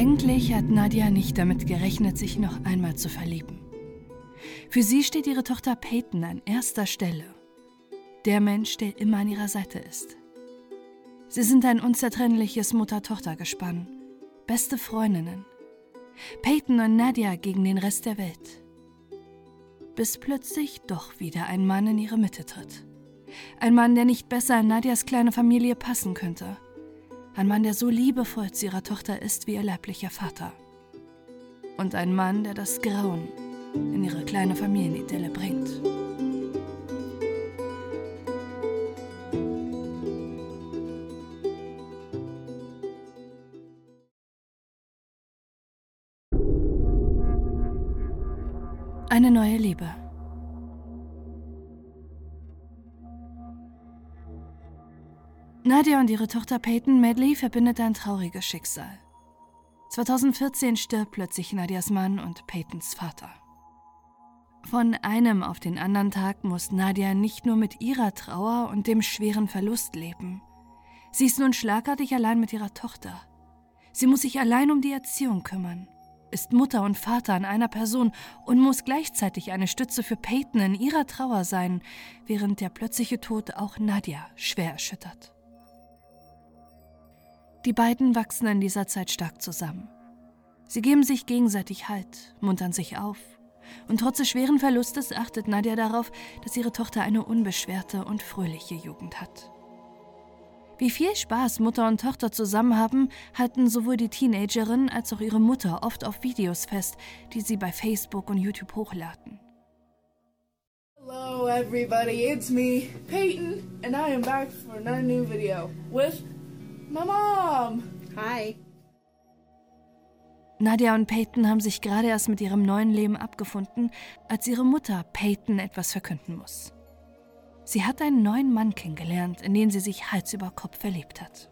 Eigentlich hat Nadia nicht damit gerechnet, sich noch einmal zu verlieben. Für sie steht ihre Tochter Peyton an erster Stelle. Der Mensch, der immer an ihrer Seite ist. Sie sind ein unzertrennliches Mutter-Tochter-Gespann. Beste Freundinnen. Peyton und Nadia gegen den Rest der Welt. Bis plötzlich doch wieder ein Mann in ihre Mitte tritt. Ein Mann, der nicht besser in Nadias kleine Familie passen könnte. Ein Mann, der so liebevoll zu ihrer Tochter ist wie ihr leiblicher Vater. Und ein Mann, der das Grauen in ihre kleine Familienidylle bringt. Eine neue Liebe. Nadia und ihre Tochter Peyton Medley verbindet ein trauriges Schicksal. 2014 stirbt plötzlich Nadias Mann und Peytons Vater. Von einem auf den anderen Tag muss Nadia nicht nur mit ihrer Trauer und dem schweren Verlust leben. Sie ist nun schlagartig allein mit ihrer Tochter. Sie muss sich allein um die Erziehung kümmern, ist Mutter und Vater an einer Person und muss gleichzeitig eine Stütze für Peyton in ihrer Trauer sein, während der plötzliche Tod auch Nadia schwer erschüttert. Die beiden wachsen in dieser Zeit stark zusammen. Sie geben sich gegenseitig Halt, muntern sich auf. Und trotz des schweren Verlustes achtet Nadja darauf, dass ihre Tochter eine unbeschwerte und fröhliche Jugend hat. Wie viel Spaß Mutter und Tochter zusammen haben, halten sowohl die Teenagerin als auch ihre Mutter oft auf Videos fest, die sie bei Facebook und YouTube hochladen. Hello everybody, it's me, Peyton, and I am back for another new video with My mom! Hi. Nadia und Peyton haben sich gerade erst mit ihrem neuen Leben abgefunden, als ihre Mutter Peyton etwas verkünden muss. Sie hat einen neuen Mann kennengelernt, in den sie sich Hals über Kopf verliebt hat.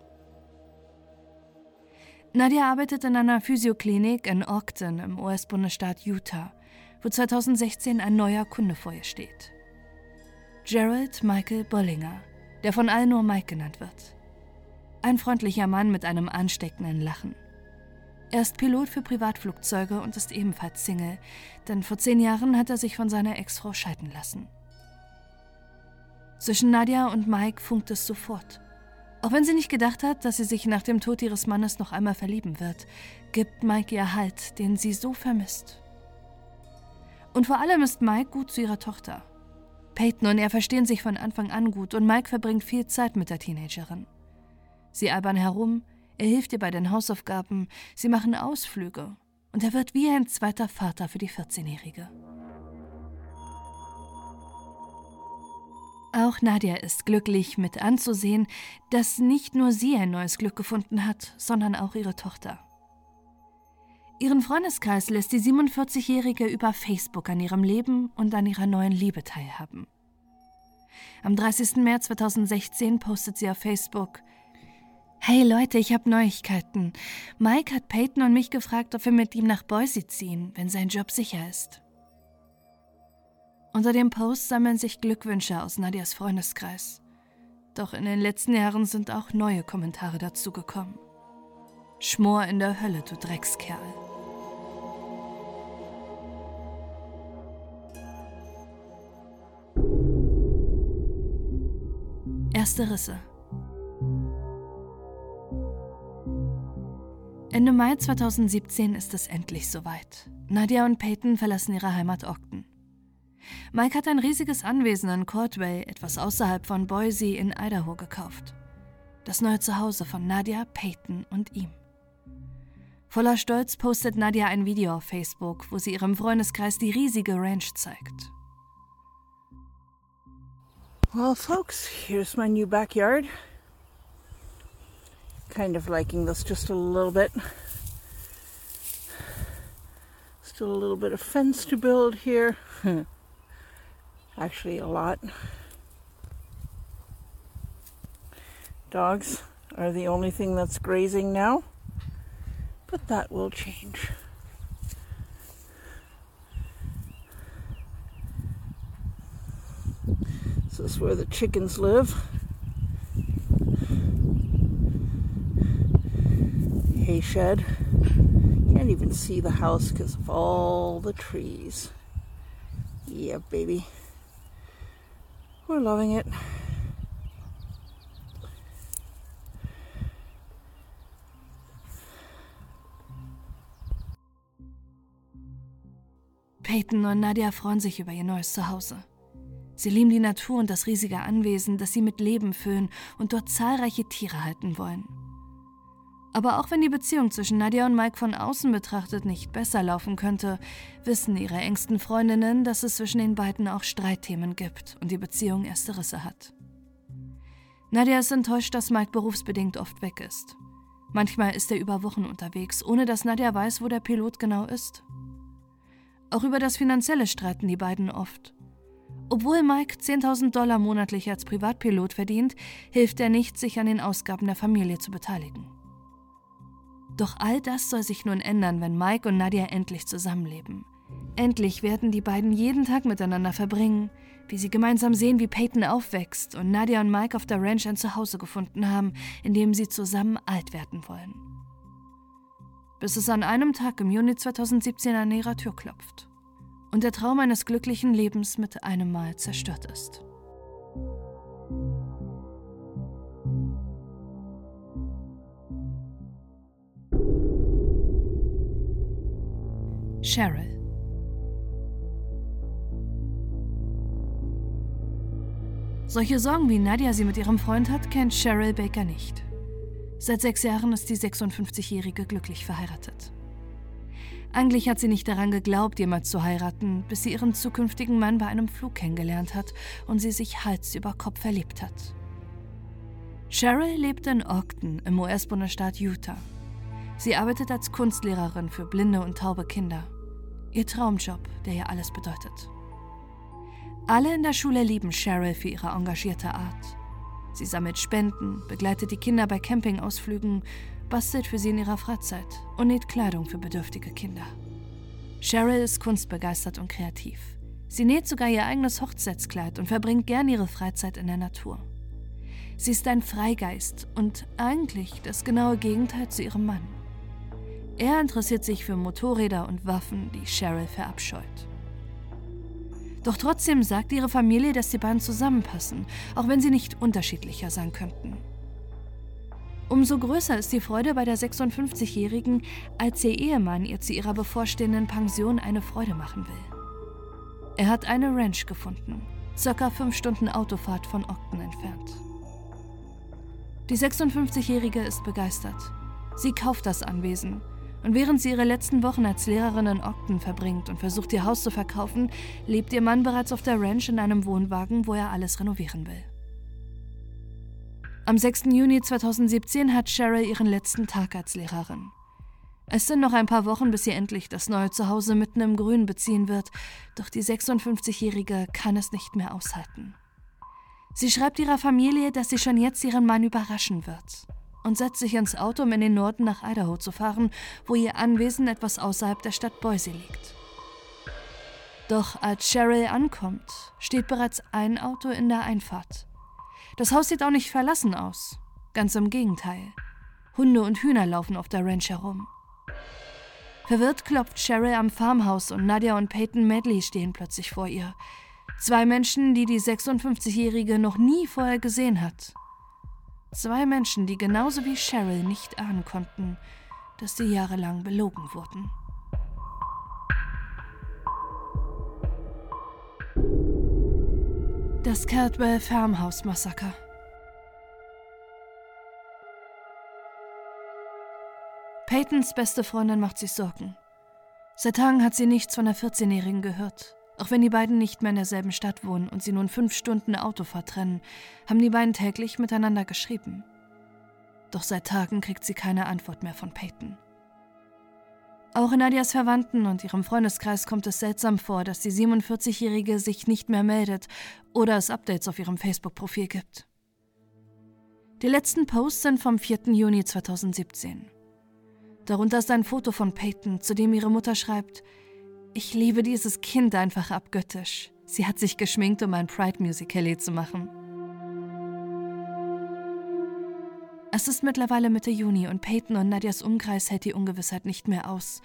Nadia arbeitet in einer Physioklinik in Ogden im US-Bundesstaat Utah, wo 2016 ein neuer Kunde vor ihr steht. Gerald Michael Bollinger, der von allen nur Mike genannt wird. Ein freundlicher Mann mit einem ansteckenden Lachen. Er ist Pilot für Privatflugzeuge und ist ebenfalls Single, denn vor zehn Jahren hat er sich von seiner Ex-Frau scheiden lassen. Zwischen Nadia und Mike funkt es sofort. Auch wenn sie nicht gedacht hat, dass sie sich nach dem Tod ihres Mannes noch einmal verlieben wird, gibt Mike ihr Halt, den sie so vermisst. Und vor allem ist Mike gut zu ihrer Tochter. Peyton und er verstehen sich von Anfang an gut und Mike verbringt viel Zeit mit der Teenagerin. Sie albern herum, er hilft ihr bei den Hausaufgaben, sie machen Ausflüge und er wird wie ein zweiter Vater für die 14-Jährige. Auch Nadia ist glücklich mit anzusehen, dass nicht nur sie ein neues Glück gefunden hat, sondern auch ihre Tochter. Ihren Freundeskreis lässt die 47-Jährige über Facebook an ihrem Leben und an ihrer neuen Liebe teilhaben. Am 30. März 2016 postet sie auf Facebook, Hey Leute, ich habe Neuigkeiten. Mike hat Peyton und mich gefragt, ob wir mit ihm nach Boise ziehen, wenn sein Job sicher ist. Unter dem Post sammeln sich Glückwünsche aus Nadias Freundeskreis. Doch in den letzten Jahren sind auch neue Kommentare dazugekommen. Schmor in der Hölle, du Dreckskerl. Erste Risse. Ende Mai 2017 ist es endlich soweit. Nadia und Peyton verlassen ihre Heimat Ogden. Mike hat ein riesiges Anwesen in Courtway, etwas außerhalb von Boise in Idaho, gekauft. Das neue Zuhause von Nadia, Peyton und ihm. Voller Stolz postet Nadia ein Video auf Facebook, wo sie ihrem Freundeskreis die riesige Ranch zeigt. Well, folks, here's my new backyard. Kind of liking this just a little bit. Still a little bit of fence to build here. Actually, a lot. Dogs are the only thing that's grazing now, but that will change. This is where the chickens live. Hay shed. Can't even see the house because of all the trees. Yeah, baby. We're loving it. Peyton und Nadia freuen sich über ihr neues Zuhause. Sie lieben die Natur und das riesige Anwesen, das sie mit Leben füllen und dort zahlreiche Tiere halten wollen. Aber auch wenn die Beziehung zwischen Nadia und Mike von außen betrachtet nicht besser laufen könnte, wissen ihre engsten Freundinnen, dass es zwischen den beiden auch Streitthemen gibt und die Beziehung erste Risse hat. Nadia ist enttäuscht, dass Mike berufsbedingt oft weg ist. Manchmal ist er über Wochen unterwegs, ohne dass Nadia weiß, wo der Pilot genau ist. Auch über das Finanzielle streiten die beiden oft. Obwohl Mike 10.000 Dollar monatlich als Privatpilot verdient, hilft er nicht, sich an den Ausgaben der Familie zu beteiligen. Doch all das soll sich nun ändern, wenn Mike und Nadia endlich zusammenleben. Endlich werden die beiden jeden Tag miteinander verbringen, wie sie gemeinsam sehen, wie Peyton aufwächst und Nadia und Mike auf der Ranch ein Zuhause gefunden haben, in dem sie zusammen alt werden wollen bis es an einem Tag im Juni 2017 an ihrer Tür klopft und der Traum eines glücklichen Lebens mit einem Mal zerstört ist. Cheryl Solche Sorgen wie Nadia sie mit ihrem Freund hat, kennt Cheryl Baker nicht. Seit sechs Jahren ist die 56-Jährige glücklich verheiratet. Eigentlich hat sie nicht daran geglaubt, jemals zu heiraten, bis sie ihren zukünftigen Mann bei einem Flug kennengelernt hat und sie sich Hals über Kopf verliebt hat. Cheryl lebt in Ogden im US-Bundesstaat Utah. Sie arbeitet als Kunstlehrerin für blinde und taube Kinder. Ihr Traumjob, der ihr alles bedeutet. Alle in der Schule lieben Cheryl für ihre engagierte Art. Sie sammelt Spenden, begleitet die Kinder bei Campingausflügen, bastelt für sie in ihrer Freizeit und näht Kleidung für bedürftige Kinder. Cheryl ist kunstbegeistert und kreativ. Sie näht sogar ihr eigenes Hochzeitskleid und verbringt gern ihre Freizeit in der Natur. Sie ist ein Freigeist und eigentlich das genaue Gegenteil zu ihrem Mann. Er interessiert sich für Motorräder und Waffen, die Cheryl verabscheut. Doch trotzdem sagt ihre Familie, dass die beiden zusammenpassen, auch wenn sie nicht unterschiedlicher sein könnten. Umso größer ist die Freude bei der 56-Jährigen, als ihr Ehemann ihr zu ihrer bevorstehenden Pension eine Freude machen will. Er hat eine Ranch gefunden, circa fünf Stunden Autofahrt von Ogden entfernt. Die 56-Jährige ist begeistert. Sie kauft das Anwesen und während sie ihre letzten Wochen als Lehrerin in Ogden verbringt und versucht, ihr Haus zu verkaufen, lebt ihr Mann bereits auf der Ranch in einem Wohnwagen, wo er alles renovieren will. Am 6. Juni 2017 hat Cheryl ihren letzten Tag als Lehrerin. Es sind noch ein paar Wochen, bis sie endlich das neue Zuhause mitten im Grün beziehen wird, doch die 56-Jährige kann es nicht mehr aushalten. Sie schreibt ihrer Familie, dass sie schon jetzt ihren Mann überraschen wird und setzt sich ins Auto, um in den Norden nach Idaho zu fahren, wo ihr Anwesen etwas außerhalb der Stadt Boise liegt. Doch als Cheryl ankommt, steht bereits ein Auto in der Einfahrt. Das Haus sieht auch nicht verlassen aus. Ganz im Gegenteil. Hunde und Hühner laufen auf der Ranch herum. Verwirrt klopft Cheryl am Farmhaus und Nadia und Peyton Medley stehen plötzlich vor ihr. Zwei Menschen, die die 56-Jährige noch nie vorher gesehen hat. Zwei Menschen, die genauso wie Cheryl nicht ahnen konnten, dass sie jahrelang belogen wurden. Das Caldwell Farmhouse Massaker. Peytons beste Freundin macht sich Sorgen. Seit Tagen hat sie nichts von der 14-Jährigen gehört. Auch wenn die beiden nicht mehr in derselben Stadt wohnen und sie nun fünf Stunden Autofahrt trennen, haben die beiden täglich miteinander geschrieben. Doch seit Tagen kriegt sie keine Antwort mehr von Peyton. Auch in Nadias Verwandten und ihrem Freundeskreis kommt es seltsam vor, dass die 47-Jährige sich nicht mehr meldet oder es Updates auf ihrem Facebook-Profil gibt. Die letzten Posts sind vom 4. Juni 2017. Darunter ist ein Foto von Peyton, zu dem ihre Mutter schreibt, ich liebe dieses Kind einfach abgöttisch. Sie hat sich geschminkt, um ein Pride Musical zu machen. Es ist mittlerweile Mitte Juni und Peyton und Nadias Umkreis hält die Ungewissheit nicht mehr aus,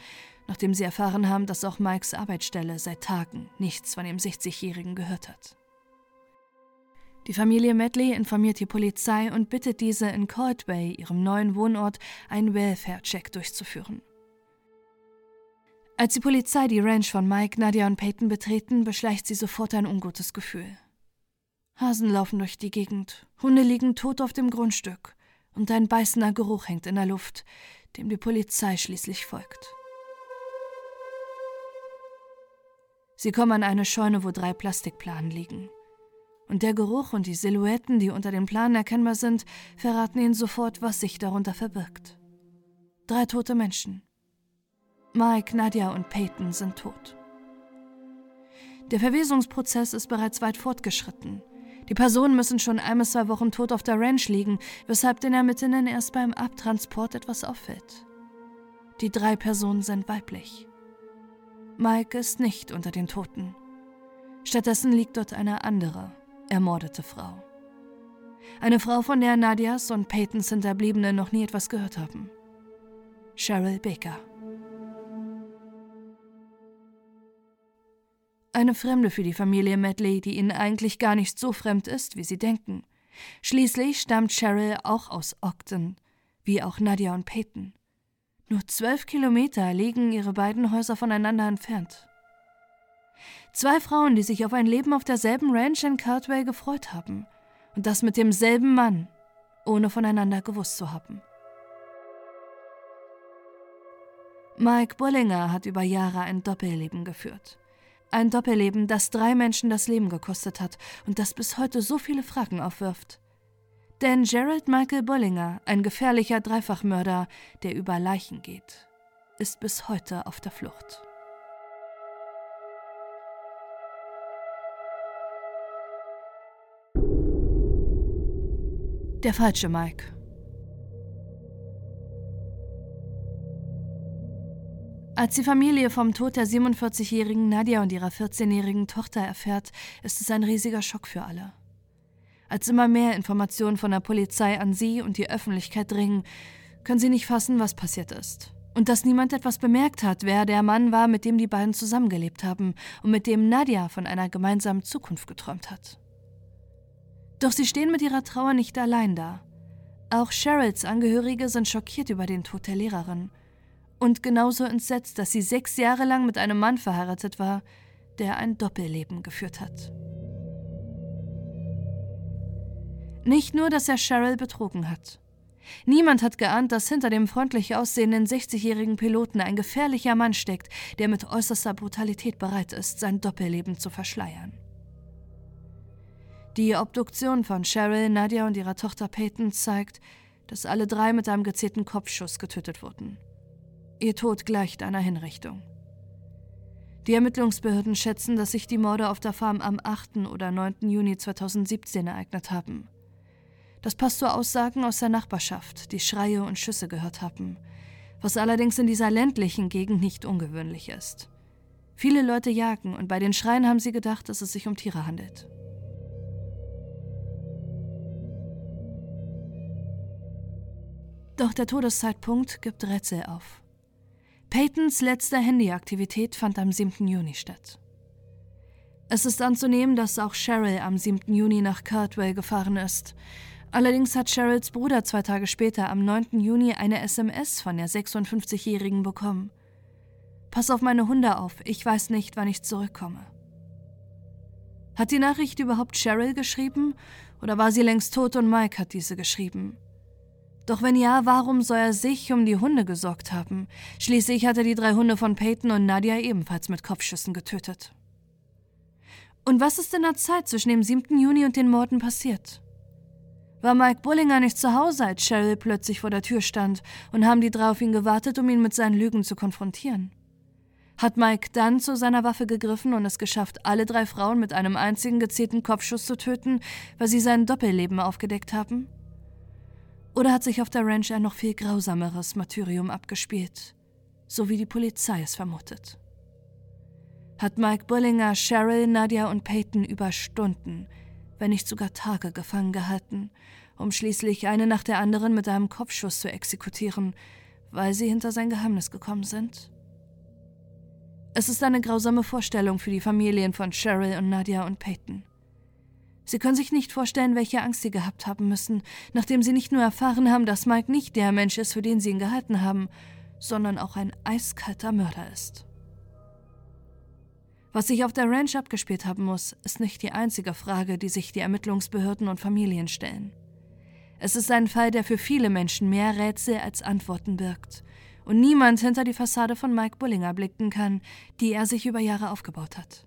nachdem sie erfahren haben, dass auch Mikes Arbeitsstelle seit Tagen nichts von dem 60-Jährigen gehört hat. Die Familie Medley informiert die Polizei und bittet diese in Coldway, ihrem neuen Wohnort, einen Welfare-Check durchzuführen. Als die Polizei die Ranch von Mike, Nadia und Peyton betreten, beschleicht sie sofort ein ungutes Gefühl. Hasen laufen durch die Gegend, Hunde liegen tot auf dem Grundstück und ein beißender Geruch hängt in der Luft, dem die Polizei schließlich folgt. Sie kommen an eine Scheune, wo drei Plastikplanen liegen. Und der Geruch und die Silhouetten, die unter den Planen erkennbar sind, verraten ihnen sofort, was sich darunter verbirgt. Drei tote Menschen. Mike, Nadia und Peyton sind tot. Der Verwesungsprozess ist bereits weit fortgeschritten. Die Personen müssen schon ein bis zwei Wochen tot auf der Ranch liegen, weshalb den Ermittlern erst beim Abtransport etwas auffällt. Die drei Personen sind weiblich. Mike ist nicht unter den Toten. Stattdessen liegt dort eine andere, ermordete Frau. Eine Frau, von der Nadias und Peytons Hinterbliebene noch nie etwas gehört haben. Cheryl Baker. Eine Fremde für die Familie Medley, die ihnen eigentlich gar nicht so fremd ist, wie sie denken. Schließlich stammt Cheryl auch aus Ogden, wie auch Nadia und Peyton. Nur zwölf Kilometer liegen ihre beiden Häuser voneinander entfernt. Zwei Frauen, die sich auf ein Leben auf derselben Ranch in Cartwell gefreut haben. Und das mit demselben Mann, ohne voneinander gewusst zu haben. Mike Bollinger hat über Jahre ein Doppelleben geführt. Ein Doppelleben, das drei Menschen das Leben gekostet hat und das bis heute so viele Fragen aufwirft. Denn Gerald Michael Bollinger, ein gefährlicher Dreifachmörder, der über Leichen geht, ist bis heute auf der Flucht. Der falsche Mike. Als die Familie vom Tod der 47-jährigen Nadia und ihrer 14-jährigen Tochter erfährt, ist es ein riesiger Schock für alle. Als immer mehr Informationen von der Polizei an sie und die Öffentlichkeit dringen, können sie nicht fassen, was passiert ist. Und dass niemand etwas bemerkt hat, wer der Mann war, mit dem die beiden zusammengelebt haben und mit dem Nadia von einer gemeinsamen Zukunft geträumt hat. Doch sie stehen mit ihrer Trauer nicht allein da. Auch Cheryls Angehörige sind schockiert über den Tod der Lehrerin – und genauso entsetzt, dass sie sechs Jahre lang mit einem Mann verheiratet war, der ein Doppelleben geführt hat. Nicht nur, dass er Cheryl betrogen hat. Niemand hat geahnt, dass hinter dem freundlich aussehenden 60-jährigen Piloten ein gefährlicher Mann steckt, der mit äußerster Brutalität bereit ist, sein Doppelleben zu verschleiern. Die Obduktion von Cheryl, Nadia und ihrer Tochter Peyton zeigt, dass alle drei mit einem gezielten Kopfschuss getötet wurden. Ihr Tod gleicht einer Hinrichtung. Die Ermittlungsbehörden schätzen, dass sich die Morde auf der Farm am 8. oder 9. Juni 2017 ereignet haben. Das passt zu Aussagen aus der Nachbarschaft, die Schreie und Schüsse gehört haben, was allerdings in dieser ländlichen Gegend nicht ungewöhnlich ist. Viele Leute jagen und bei den Schreien haben sie gedacht, dass es sich um Tiere handelt. Doch der Todeszeitpunkt gibt Rätsel auf. Peytons letzte Handyaktivität fand am 7. Juni statt. Es ist anzunehmen, dass auch Cheryl am 7. Juni nach Cartwell gefahren ist. Allerdings hat Cheryls Bruder zwei Tage später, am 9. Juni, eine SMS von der 56-Jährigen bekommen. Pass auf meine Hunde auf, ich weiß nicht, wann ich zurückkomme. Hat die Nachricht überhaupt Cheryl geschrieben oder war sie längst tot und Mike hat diese geschrieben? Doch wenn ja, warum soll er sich um die Hunde gesorgt haben? Schließlich hat er die drei Hunde von Peyton und Nadia ebenfalls mit Kopfschüssen getötet. Und was ist in der Zeit zwischen dem 7. Juni und den Morden passiert? War Mike Bullinger nicht zu Hause, als Cheryl plötzlich vor der Tür stand und haben die drei auf ihn gewartet, um ihn mit seinen Lügen zu konfrontieren? Hat Mike dann zu seiner Waffe gegriffen und es geschafft, alle drei Frauen mit einem einzigen gezielten Kopfschuss zu töten, weil sie sein Doppelleben aufgedeckt haben? Oder hat sich auf der Ranch ein noch viel grausameres Martyrium abgespielt, so wie die Polizei es vermutet? Hat Mike Bullinger Cheryl, Nadia und Peyton über Stunden, wenn nicht sogar Tage gefangen gehalten um schließlich eine nach der anderen mit einem Kopfschuss zu exekutieren, weil sie hinter sein Geheimnis gekommen sind? Es ist eine grausame Vorstellung für die Familien von Cheryl und Nadia und Peyton. Sie können sich nicht vorstellen, welche Angst sie gehabt haben müssen, nachdem sie nicht nur erfahren haben, dass Mike nicht der Mensch ist, für den sie ihn gehalten haben, sondern auch ein eiskalter Mörder ist. Was sich auf der Ranch abgespielt haben muss, ist nicht die einzige Frage, die sich die Ermittlungsbehörden und Familien stellen. Es ist ein Fall, der für viele Menschen mehr Rätsel als Antworten birgt und niemand hinter die Fassade von Mike Bullinger blicken kann, die er sich über Jahre aufgebaut hat.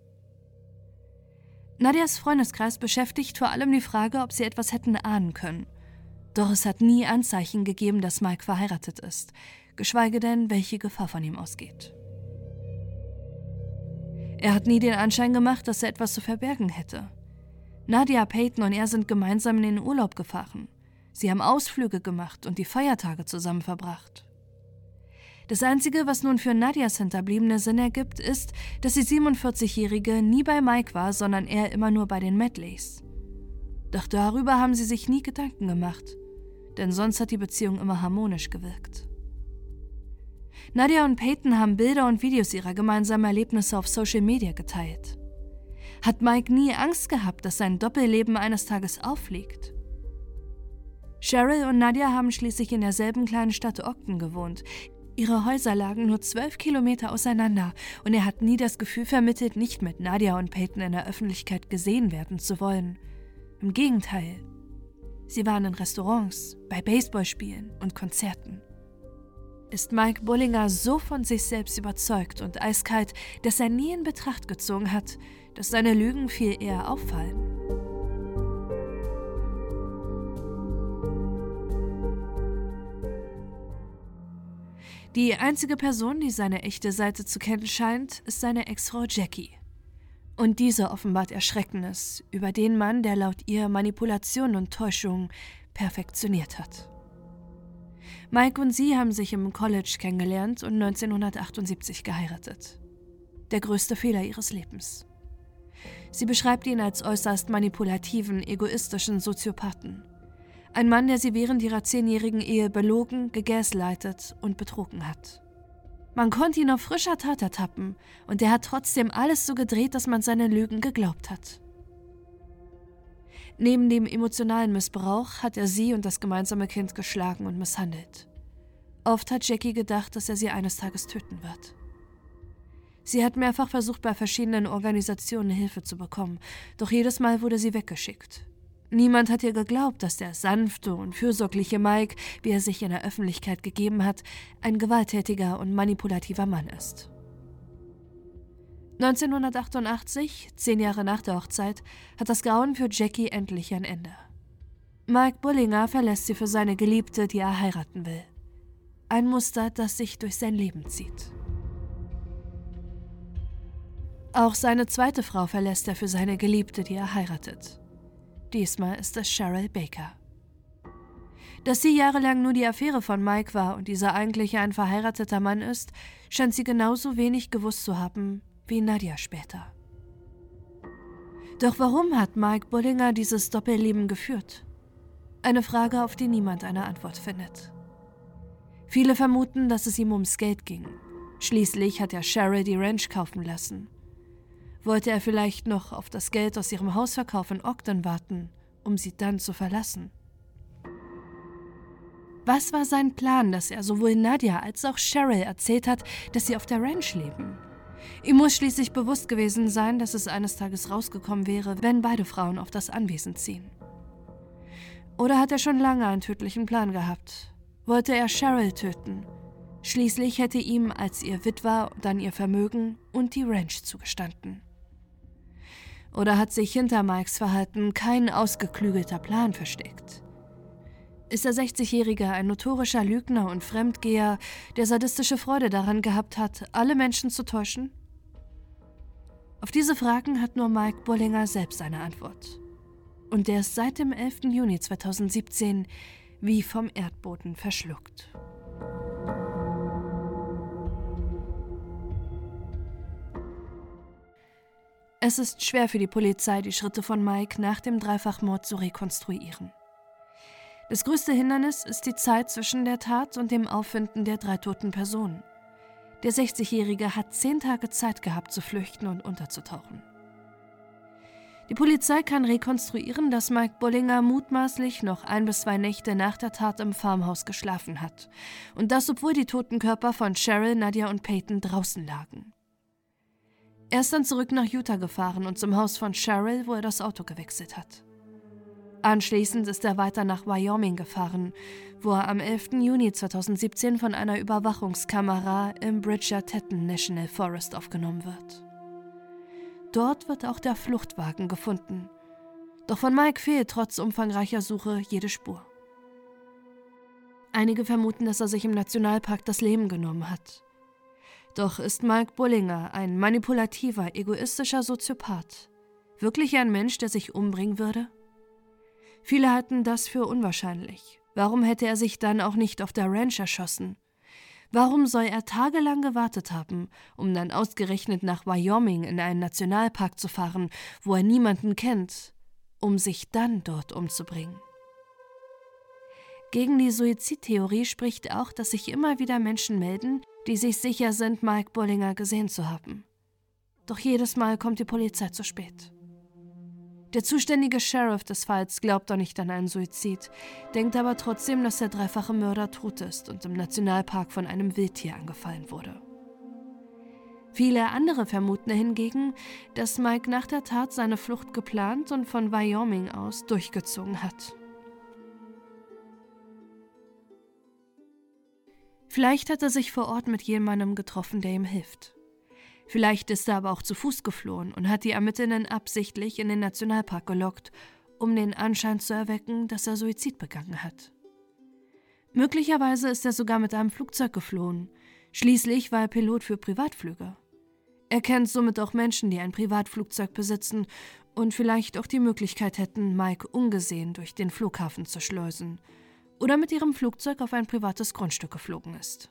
Nadias Freundeskreis beschäftigt vor allem die Frage, ob sie etwas hätten ahnen können. Doch es hat nie Anzeichen gegeben, dass Mike verheiratet ist, geschweige denn, welche Gefahr von ihm ausgeht. Er hat nie den Anschein gemacht, dass er etwas zu verbergen hätte. Nadia Peyton und er sind gemeinsam in den Urlaub gefahren. Sie haben Ausflüge gemacht und die Feiertage zusammen verbracht. Das Einzige, was nun für Nadias hinterbliebene Sinn ergibt, ist, dass die 47-Jährige nie bei Mike war, sondern er immer nur bei den Medleys. Doch darüber haben sie sich nie Gedanken gemacht, denn sonst hat die Beziehung immer harmonisch gewirkt. Nadia und Peyton haben Bilder und Videos ihrer gemeinsamen Erlebnisse auf Social Media geteilt. Hat Mike nie Angst gehabt, dass sein Doppelleben eines Tages auffliegt? Cheryl und Nadia haben schließlich in derselben kleinen Stadt Ogden gewohnt, Ihre Häuser lagen nur zwölf Kilometer auseinander und er hat nie das Gefühl vermittelt, nicht mit Nadia und Peyton in der Öffentlichkeit gesehen werden zu wollen. Im Gegenteil. Sie waren in Restaurants, bei Baseballspielen und Konzerten. Ist Mike Bullinger so von sich selbst überzeugt und eiskalt, dass er nie in Betracht gezogen hat, dass seine Lügen viel eher auffallen? Die einzige Person, die seine echte Seite zu kennen scheint, ist seine Ex-Frau Jackie. Und diese offenbart Erschreckendes über den Mann, der laut ihr Manipulation und Täuschung perfektioniert hat. Mike und sie haben sich im College kennengelernt und 1978 geheiratet. Der größte Fehler ihres Lebens. Sie beschreibt ihn als äußerst manipulativen, egoistischen Soziopathen. Ein Mann, der sie während ihrer zehnjährigen Ehe belogen, gegaslightet und betrogen hat. Man konnte ihn auf frischer Tat ertappen und er hat trotzdem alles so gedreht, dass man seine Lügen geglaubt hat. Neben dem emotionalen Missbrauch hat er sie und das gemeinsame Kind geschlagen und misshandelt. Oft hat Jackie gedacht, dass er sie eines Tages töten wird. Sie hat mehrfach versucht, bei verschiedenen Organisationen Hilfe zu bekommen, doch jedes Mal wurde sie weggeschickt. Niemand hat ihr geglaubt, dass der sanfte und fürsorgliche Mike, wie er sich in der Öffentlichkeit gegeben hat, ein gewalttätiger und manipulativer Mann ist. 1988, zehn Jahre nach der Hochzeit, hat das Grauen für Jackie endlich ein Ende. Mike Bullinger verlässt sie für seine Geliebte, die er heiraten will. Ein Muster, das sich durch sein Leben zieht. Auch seine zweite Frau verlässt er für seine Geliebte, die er heiratet. Diesmal ist es Cheryl Baker. Dass sie jahrelang nur die Affäre von Mike war und dieser eigentlich ein verheirateter Mann ist, scheint sie genauso wenig gewusst zu haben wie Nadia später. Doch warum hat Mike Bullinger dieses Doppelleben geführt? Eine Frage, auf die niemand eine Antwort findet. Viele vermuten, dass es ihm ums Geld ging. Schließlich hat er Cheryl die Ranch kaufen lassen. Wollte er vielleicht noch auf das Geld aus ihrem Hausverkauf in Ogden warten, um sie dann zu verlassen? Was war sein Plan, dass er sowohl Nadia als auch Cheryl erzählt hat, dass sie auf der Ranch leben? Ihm muss schließlich bewusst gewesen sein, dass es eines Tages rausgekommen wäre, wenn beide Frauen auf das Anwesen ziehen. Oder hat er schon lange einen tödlichen Plan gehabt? Wollte er Cheryl töten? Schließlich hätte ihm als ihr Witwer dann ihr Vermögen und die Ranch zugestanden. Oder hat sich hinter Mikes Verhalten kein ausgeklügelter Plan versteckt? Ist der 60-Jährige ein notorischer Lügner und Fremdgeher, der sadistische Freude daran gehabt hat, alle Menschen zu täuschen? Auf diese Fragen hat nur Mike Bullinger selbst eine Antwort. Und der ist seit dem 11. Juni 2017 wie vom Erdboden verschluckt. Es ist schwer für die Polizei, die Schritte von Mike nach dem Dreifachmord zu rekonstruieren. Das größte Hindernis ist die Zeit zwischen der Tat und dem Auffinden der drei toten Personen. Der 60-Jährige hat zehn Tage Zeit gehabt zu flüchten und unterzutauchen. Die Polizei kann rekonstruieren, dass Mike Bollinger mutmaßlich noch ein bis zwei Nächte nach der Tat im Farmhaus geschlafen hat. Und das, obwohl die toten Körper von Cheryl, Nadia und Peyton draußen lagen. Er ist dann zurück nach Utah gefahren und zum Haus von Cheryl, wo er das Auto gewechselt hat. Anschließend ist er weiter nach Wyoming gefahren, wo er am 11. Juni 2017 von einer Überwachungskamera im Bridger-Teton National Forest aufgenommen wird. Dort wird auch der Fluchtwagen gefunden. Doch von Mike fehlt trotz umfangreicher Suche jede Spur. Einige vermuten, dass er sich im Nationalpark das Leben genommen hat. Doch ist Mike Bullinger ein manipulativer, egoistischer Soziopath wirklich ein Mensch, der sich umbringen würde? Viele halten das für unwahrscheinlich. Warum hätte er sich dann auch nicht auf der Ranch erschossen? Warum soll er tagelang gewartet haben, um dann ausgerechnet nach Wyoming in einen Nationalpark zu fahren, wo er niemanden kennt, um sich dann dort umzubringen? Gegen die Suizidtheorie spricht auch, dass sich immer wieder Menschen melden, die sich sicher sind, Mike Bullinger gesehen zu haben. Doch jedes Mal kommt die Polizei zu spät. Der zuständige Sheriff des Falls glaubt doch nicht an einen Suizid, denkt aber trotzdem, dass der dreifache Mörder tot ist und im Nationalpark von einem Wildtier angefallen wurde. Viele andere vermuten hingegen, dass Mike nach der Tat seine Flucht geplant und von Wyoming aus durchgezogen hat. Vielleicht hat er sich vor Ort mit jemandem getroffen, der ihm hilft. Vielleicht ist er aber auch zu Fuß geflohen und hat die Ermittlerinnen absichtlich in den Nationalpark gelockt, um den Anschein zu erwecken, dass er Suizid begangen hat. Möglicherweise ist er sogar mit einem Flugzeug geflohen. Schließlich war er Pilot für Privatflüge. Er kennt somit auch Menschen, die ein Privatflugzeug besitzen und vielleicht auch die Möglichkeit hätten, Mike ungesehen durch den Flughafen zu schleusen oder mit ihrem Flugzeug auf ein privates Grundstück geflogen ist.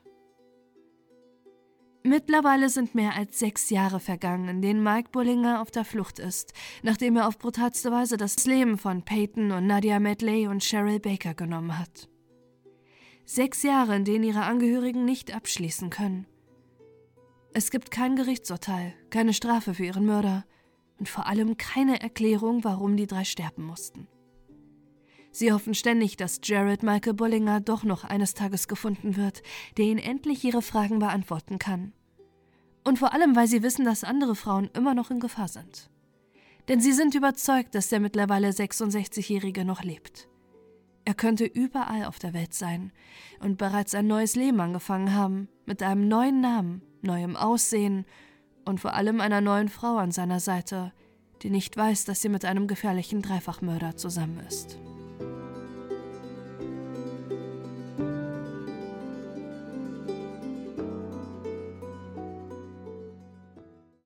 Mittlerweile sind mehr als sechs Jahre vergangen, in denen Mike Bullinger auf der Flucht ist, nachdem er auf brutalste Weise das Leben von Peyton und Nadia Medley und Cheryl Baker genommen hat. Sechs Jahre, in denen ihre Angehörigen nicht abschließen können. Es gibt kein Gerichtsurteil, keine Strafe für ihren Mörder und vor allem keine Erklärung, warum die drei sterben mussten. Sie hoffen ständig, dass Jared Michael Bullinger doch noch eines Tages gefunden wird, der ihnen endlich ihre Fragen beantworten kann. Und vor allem, weil sie wissen, dass andere Frauen immer noch in Gefahr sind. Denn sie sind überzeugt, dass der mittlerweile 66-Jährige noch lebt. Er könnte überall auf der Welt sein und bereits ein neues Leben angefangen haben, mit einem neuen Namen, neuem Aussehen und vor allem einer neuen Frau an seiner Seite, die nicht weiß, dass sie mit einem gefährlichen Dreifachmörder zusammen ist.